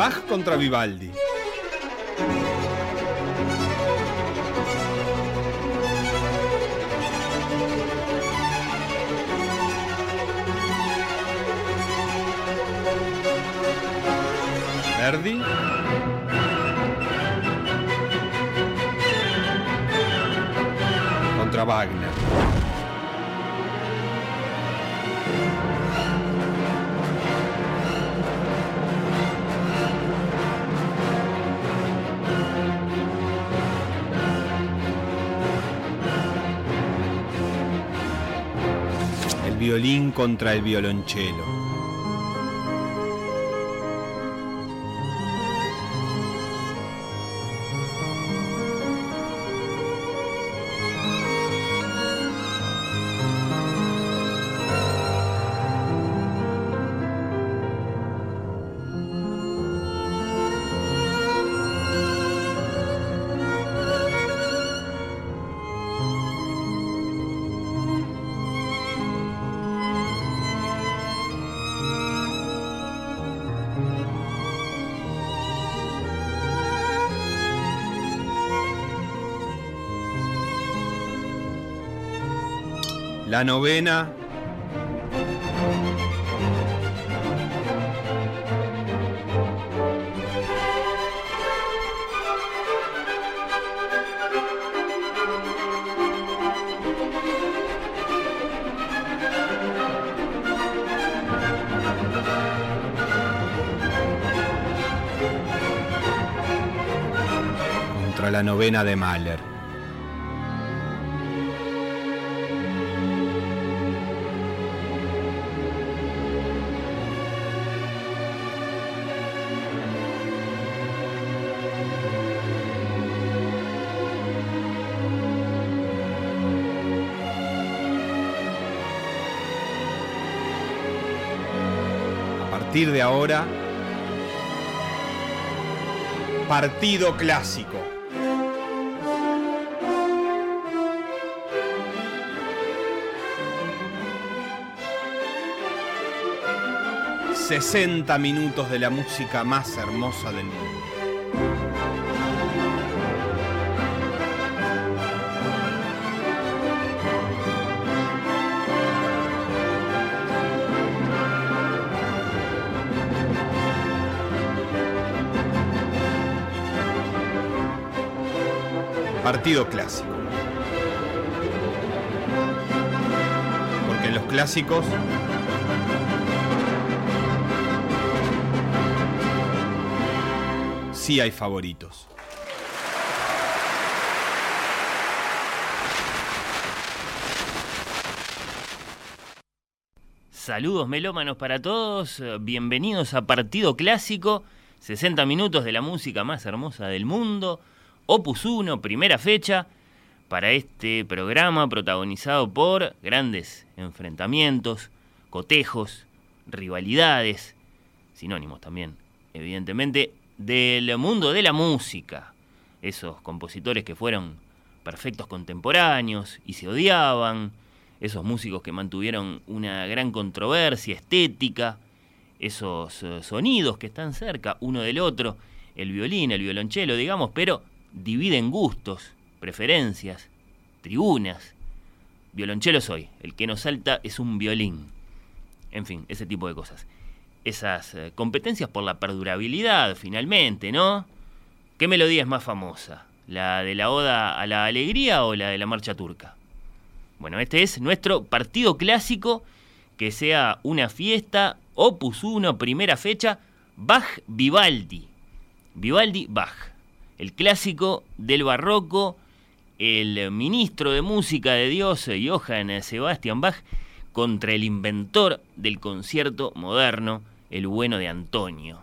Bach contra Vivaldi. Verdi. Contra Wagner. Violín contra el violonchelo. La novena. Contra la novena de Mahler. Partir de ahora, partido clásico. ...60 minutos de la música más hermosa del mundo. Partido clásico. Porque en los clásicos sí hay favoritos. Saludos melómanos para todos, bienvenidos a Partido Clásico, 60 minutos de la música más hermosa del mundo, Opus 1, primera fecha, para este programa protagonizado por grandes enfrentamientos, cotejos, rivalidades, sinónimos también, evidentemente, del mundo de la música. Esos compositores que fueron perfectos contemporáneos y se odiaban, esos músicos que mantuvieron una gran controversia estética, esos eh, sonidos que están cerca uno del otro, el violín, el violonchelo, digamos, pero dividen gustos, preferencias, tribunas. Violonchelo soy, el que nos salta es un violín. En fin, ese tipo de cosas. Esas eh, competencias por la perdurabilidad, finalmente, ¿no? ¿Qué melodía es más famosa? ¿La de la Oda a la Alegría o la de la Marcha Turca? Bueno, este es nuestro partido clásico, que sea una fiesta, Opus 1, primera fecha, Bach Vivaldi. Vivaldi Bach, el clásico del barroco, el ministro de música de Dios, Johann Sebastian Bach, contra el inventor del concierto moderno, el bueno de Antonio.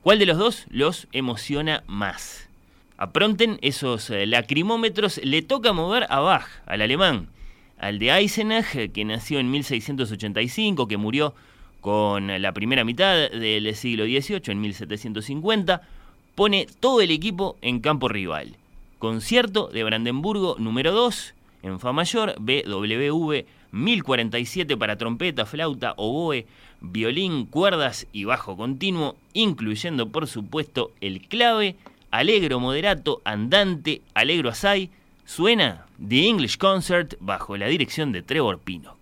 ¿Cuál de los dos los emociona más? Apronten esos eh, lacrimómetros, le toca mover a Bach, al alemán al de Eisenach, que nació en 1685, que murió con la primera mitad del siglo XVIII, en 1750, pone todo el equipo en campo rival. Concierto de Brandenburgo número 2, en Fa mayor, BWV 1047 para trompeta, flauta, oboe, violín, cuerdas y bajo continuo, incluyendo por supuesto el clave, alegro moderato, andante, alegro asai, suena The English Concert bajo la dirección de Trevor Pinnock.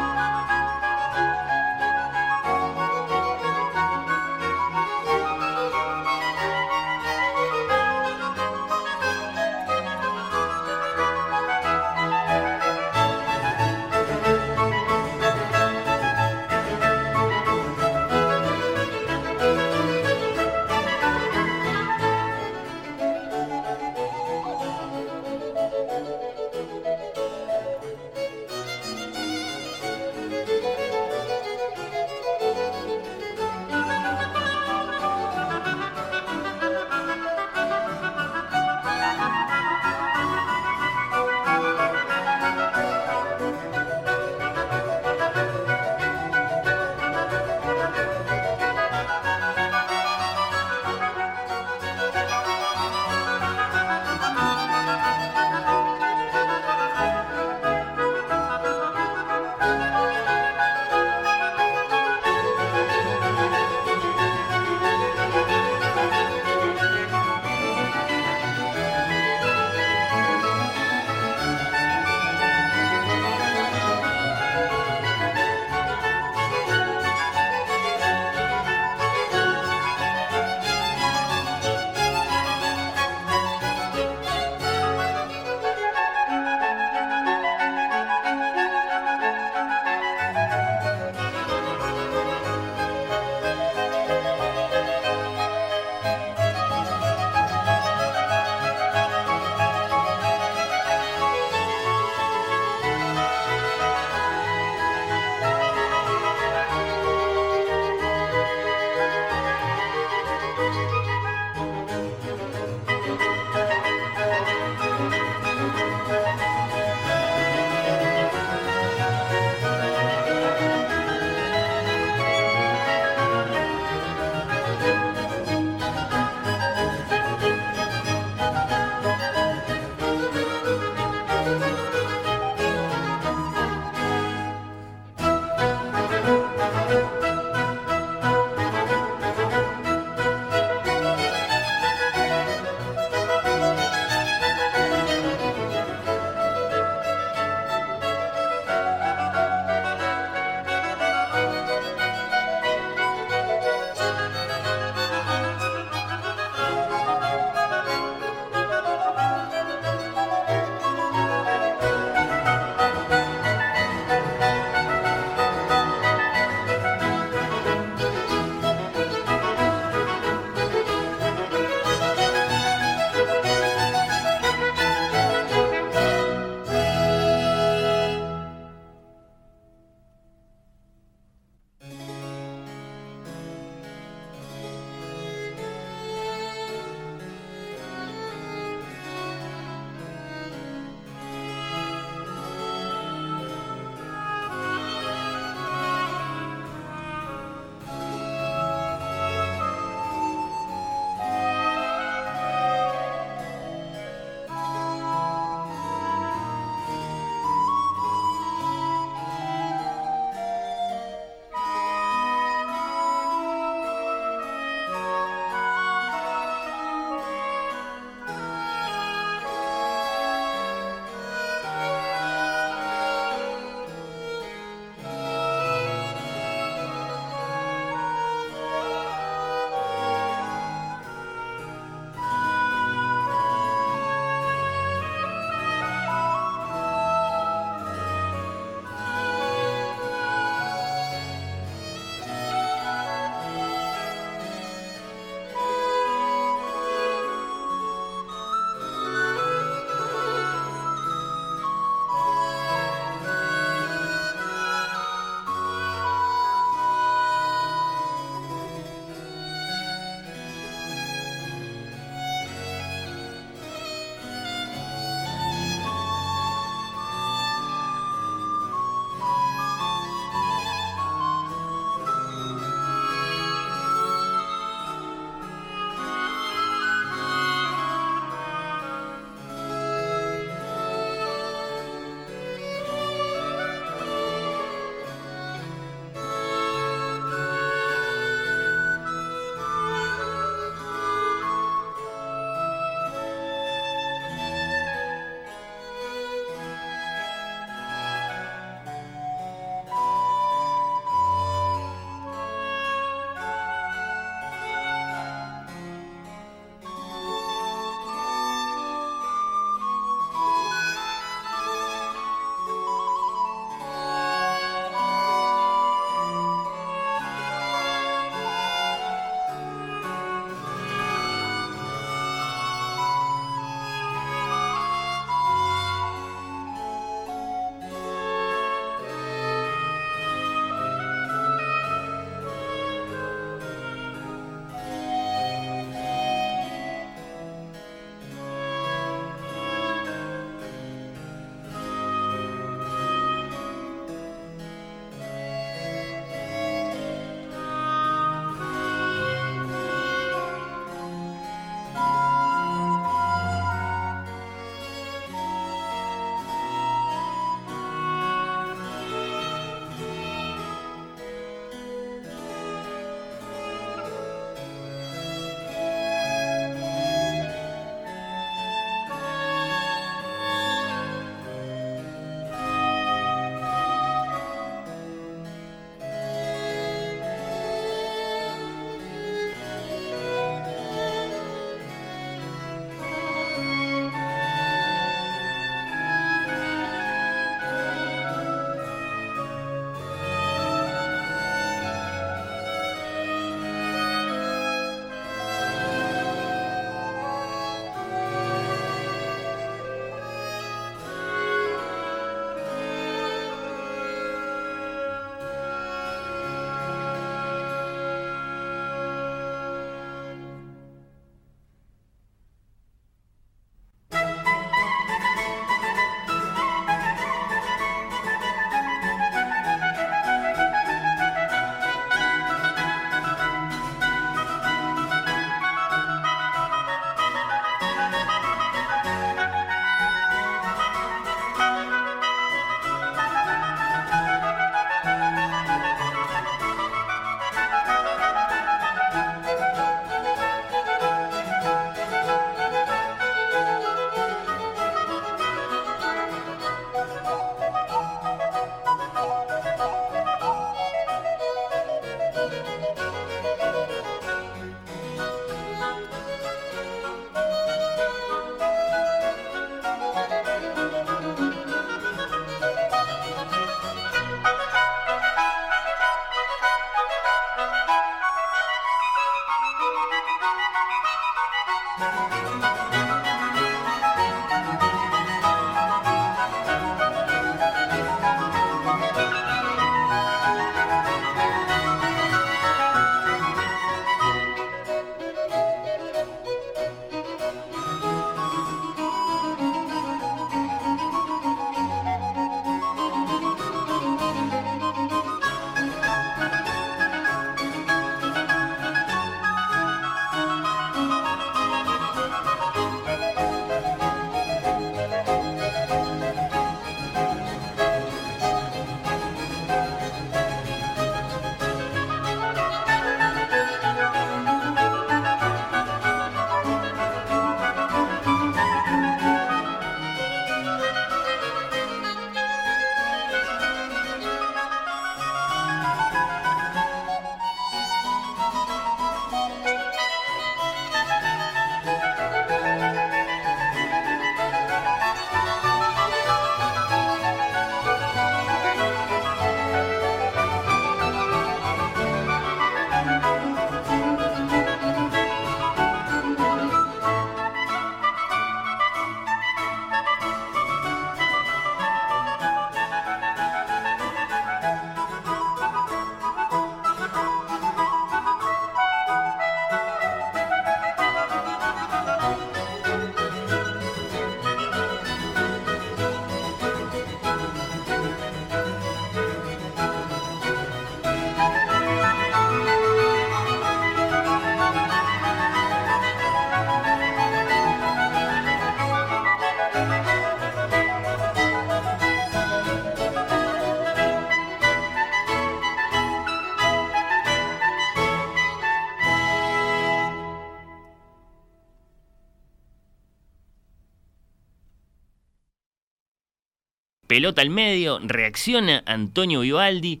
Pelota al medio, reacciona Antonio Vivaldi,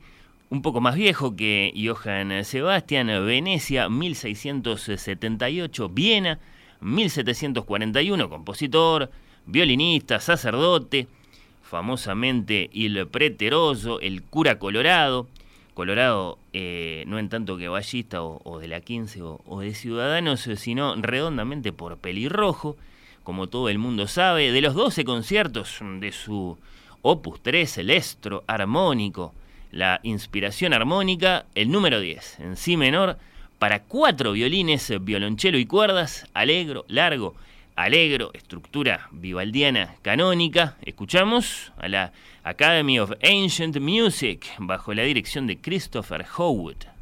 un poco más viejo que Johann Sebastian, Venecia, 1678, Viena, 1741, compositor, violinista, sacerdote, famosamente Il Preteroso, el cura colorado, Colorado eh, no en tanto que ballista o, de la 15 o, de Ciudadanos, sino redondamente por pelirrojo, como todo el mundo sabe, de los 12 conciertos de su opus 3, el estro armónico, la inspiración armónica, el número 10, en si menor, para cuatro violines, violonchelo y cuerdas, alegro, largo, alegro, estructura vivaldiana canónica. Escuchamos a la Academy of Ancient Music bajo la dirección de Christopher Howard.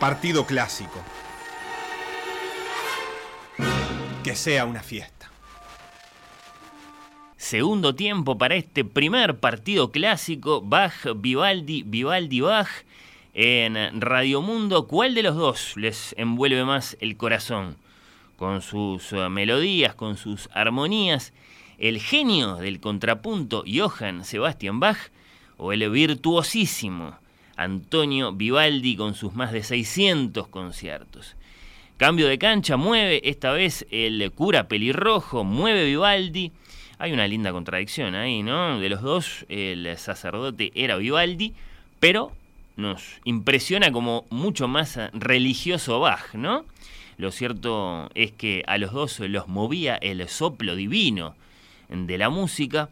Partido clásico. Que sea una fiesta. Segundo tiempo para este primer partido clásico, Bach, Vivaldi, Vivaldi, Bach. En Radio Mundo, ¿cuál de los dos les envuelve más el corazón? Con sus eh, melodías, con sus armonías, el genio del contrapunto Johann Sebastian Bach o el virtuosísimo Antonio Vivaldi con sus más de 600 conciertos. Cambio de cancha, mueve esta vez el cura pelirrojo, mueve Vivaldi. Hay una linda contradicción ahí, ¿no? De los dos, el sacerdote era Vivaldi, pero nos impresiona como mucho más religioso Bach, ¿no? Lo cierto es que a los dos los movía el soplo divino de la música.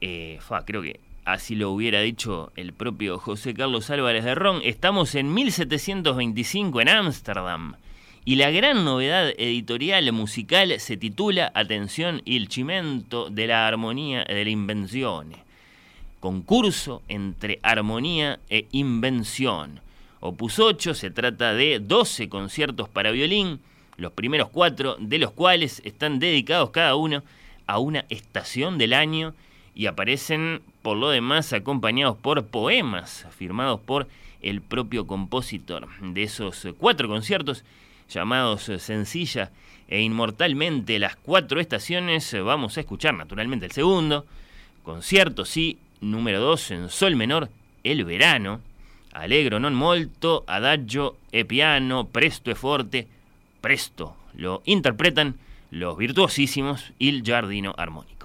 Eh, creo que así lo hubiera dicho el propio José Carlos Álvarez de Ron, estamos en 1725 en Ámsterdam. Y la gran novedad editorial musical se titula, atención, Il cimento de la armonía de la invención. Concurso entre armonía e invención. Opus 8 se trata de 12 conciertos para violín, los primeros cuatro de los cuales están dedicados cada uno a una estación del año y aparecen por lo demás acompañados por poemas firmados por el propio compositor. De esos cuatro conciertos, llamados Sencilla e Inmortalmente las cuatro estaciones. Vamos a escuchar naturalmente el segundo. Concierto, sí, número 2 en Sol menor, El verano. Allegro non molto, adagio e piano, presto e forte, presto. Lo interpretan los virtuosísimos Il Giardino Armónico.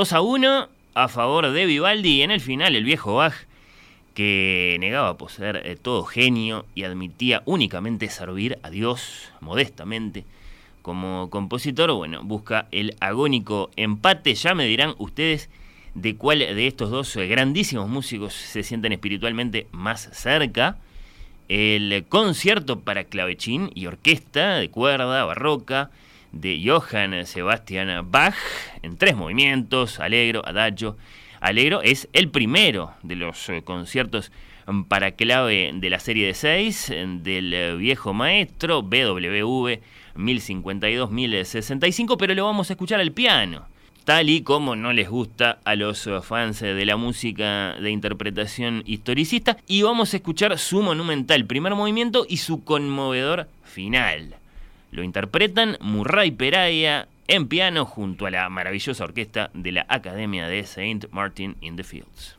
2 a 1 a favor de Vivaldi y en el final el viejo Bach, que negaba poseer eh, todo genio y admitía únicamente servir a Dios modestamente como compositor, bueno, busca el agónico empate. Ya me dirán ustedes de cuál de estos dos eh, grandísimos músicos se sienten espiritualmente más cerca. El concierto para clavechín y orquesta de cuerda barroca de Johann Sebastian Bach en tres movimientos, Alegro, Adagio. Alegro es el primero de los eh, conciertos para clave de la serie de seis del eh, viejo maestro BWV 1052-1065, pero lo vamos a escuchar al piano tal y como no les gusta a los fans de la música de interpretación historicista. Y vamos a escuchar su monumental primer movimiento y su conmovedor final. Lo interpretan Murray Peraya en piano junto a la maravillosa orquesta de la Academia de St. Martin in the Fields.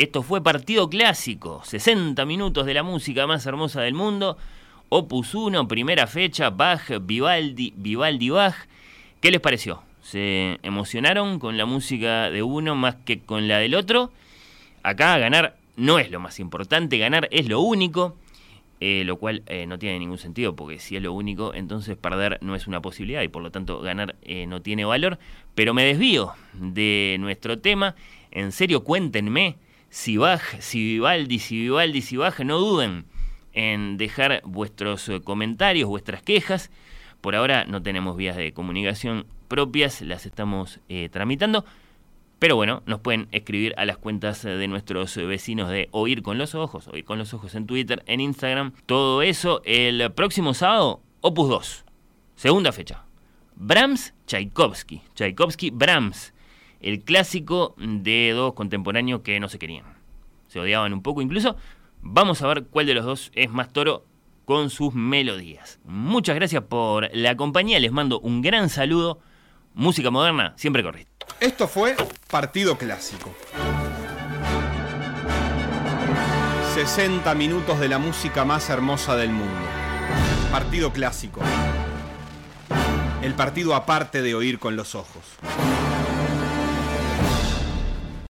Esto fue Partido Clásico, 60 minutos de la música más hermosa del mundo. Opus 1, primera fecha, Bach, Vivaldi, Vivaldi, Bach. ¿Qué les pareció? ¿Se emocionaron con la música de uno más que con la del otro? Acá ganar no es lo más importante, ganar es lo único, eh, lo cual eh, no tiene ningún sentido, porque si es lo único, entonces perder no es una posibilidad y por lo tanto ganar eh, no tiene valor. Pero me desvío de nuestro tema. En serio, cuéntenme si Bach, si Vivaldi, si Vivaldi, si Bach, no duden en dejar vuestros eh, comentarios, vuestras quejas. Por ahora no tenemos vías de comunicación propias, las estamos eh, tramitando. Pero bueno, nos pueden escribir a las cuentas de nuestros vecinos de Oír con los Ojos, Oír con los Ojos en Twitter, en Instagram. Todo eso el próximo sábado, Opus 2, segunda fecha. Brahms, Tchaikovsky. Tchaikovsky, Brahms. El clásico de dos contemporáneos que no se querían. Se odiaban un poco incluso. Vamos a ver cuál de los dos es más toro con sus melodías. Muchas gracias por la compañía. Les mando un gran saludo. Música moderna, siempre correcto. Esto fue Partido Clásico. 60 minutos de la música más hermosa del mundo. Partido Clásico. El partido aparte de oír con los ojos.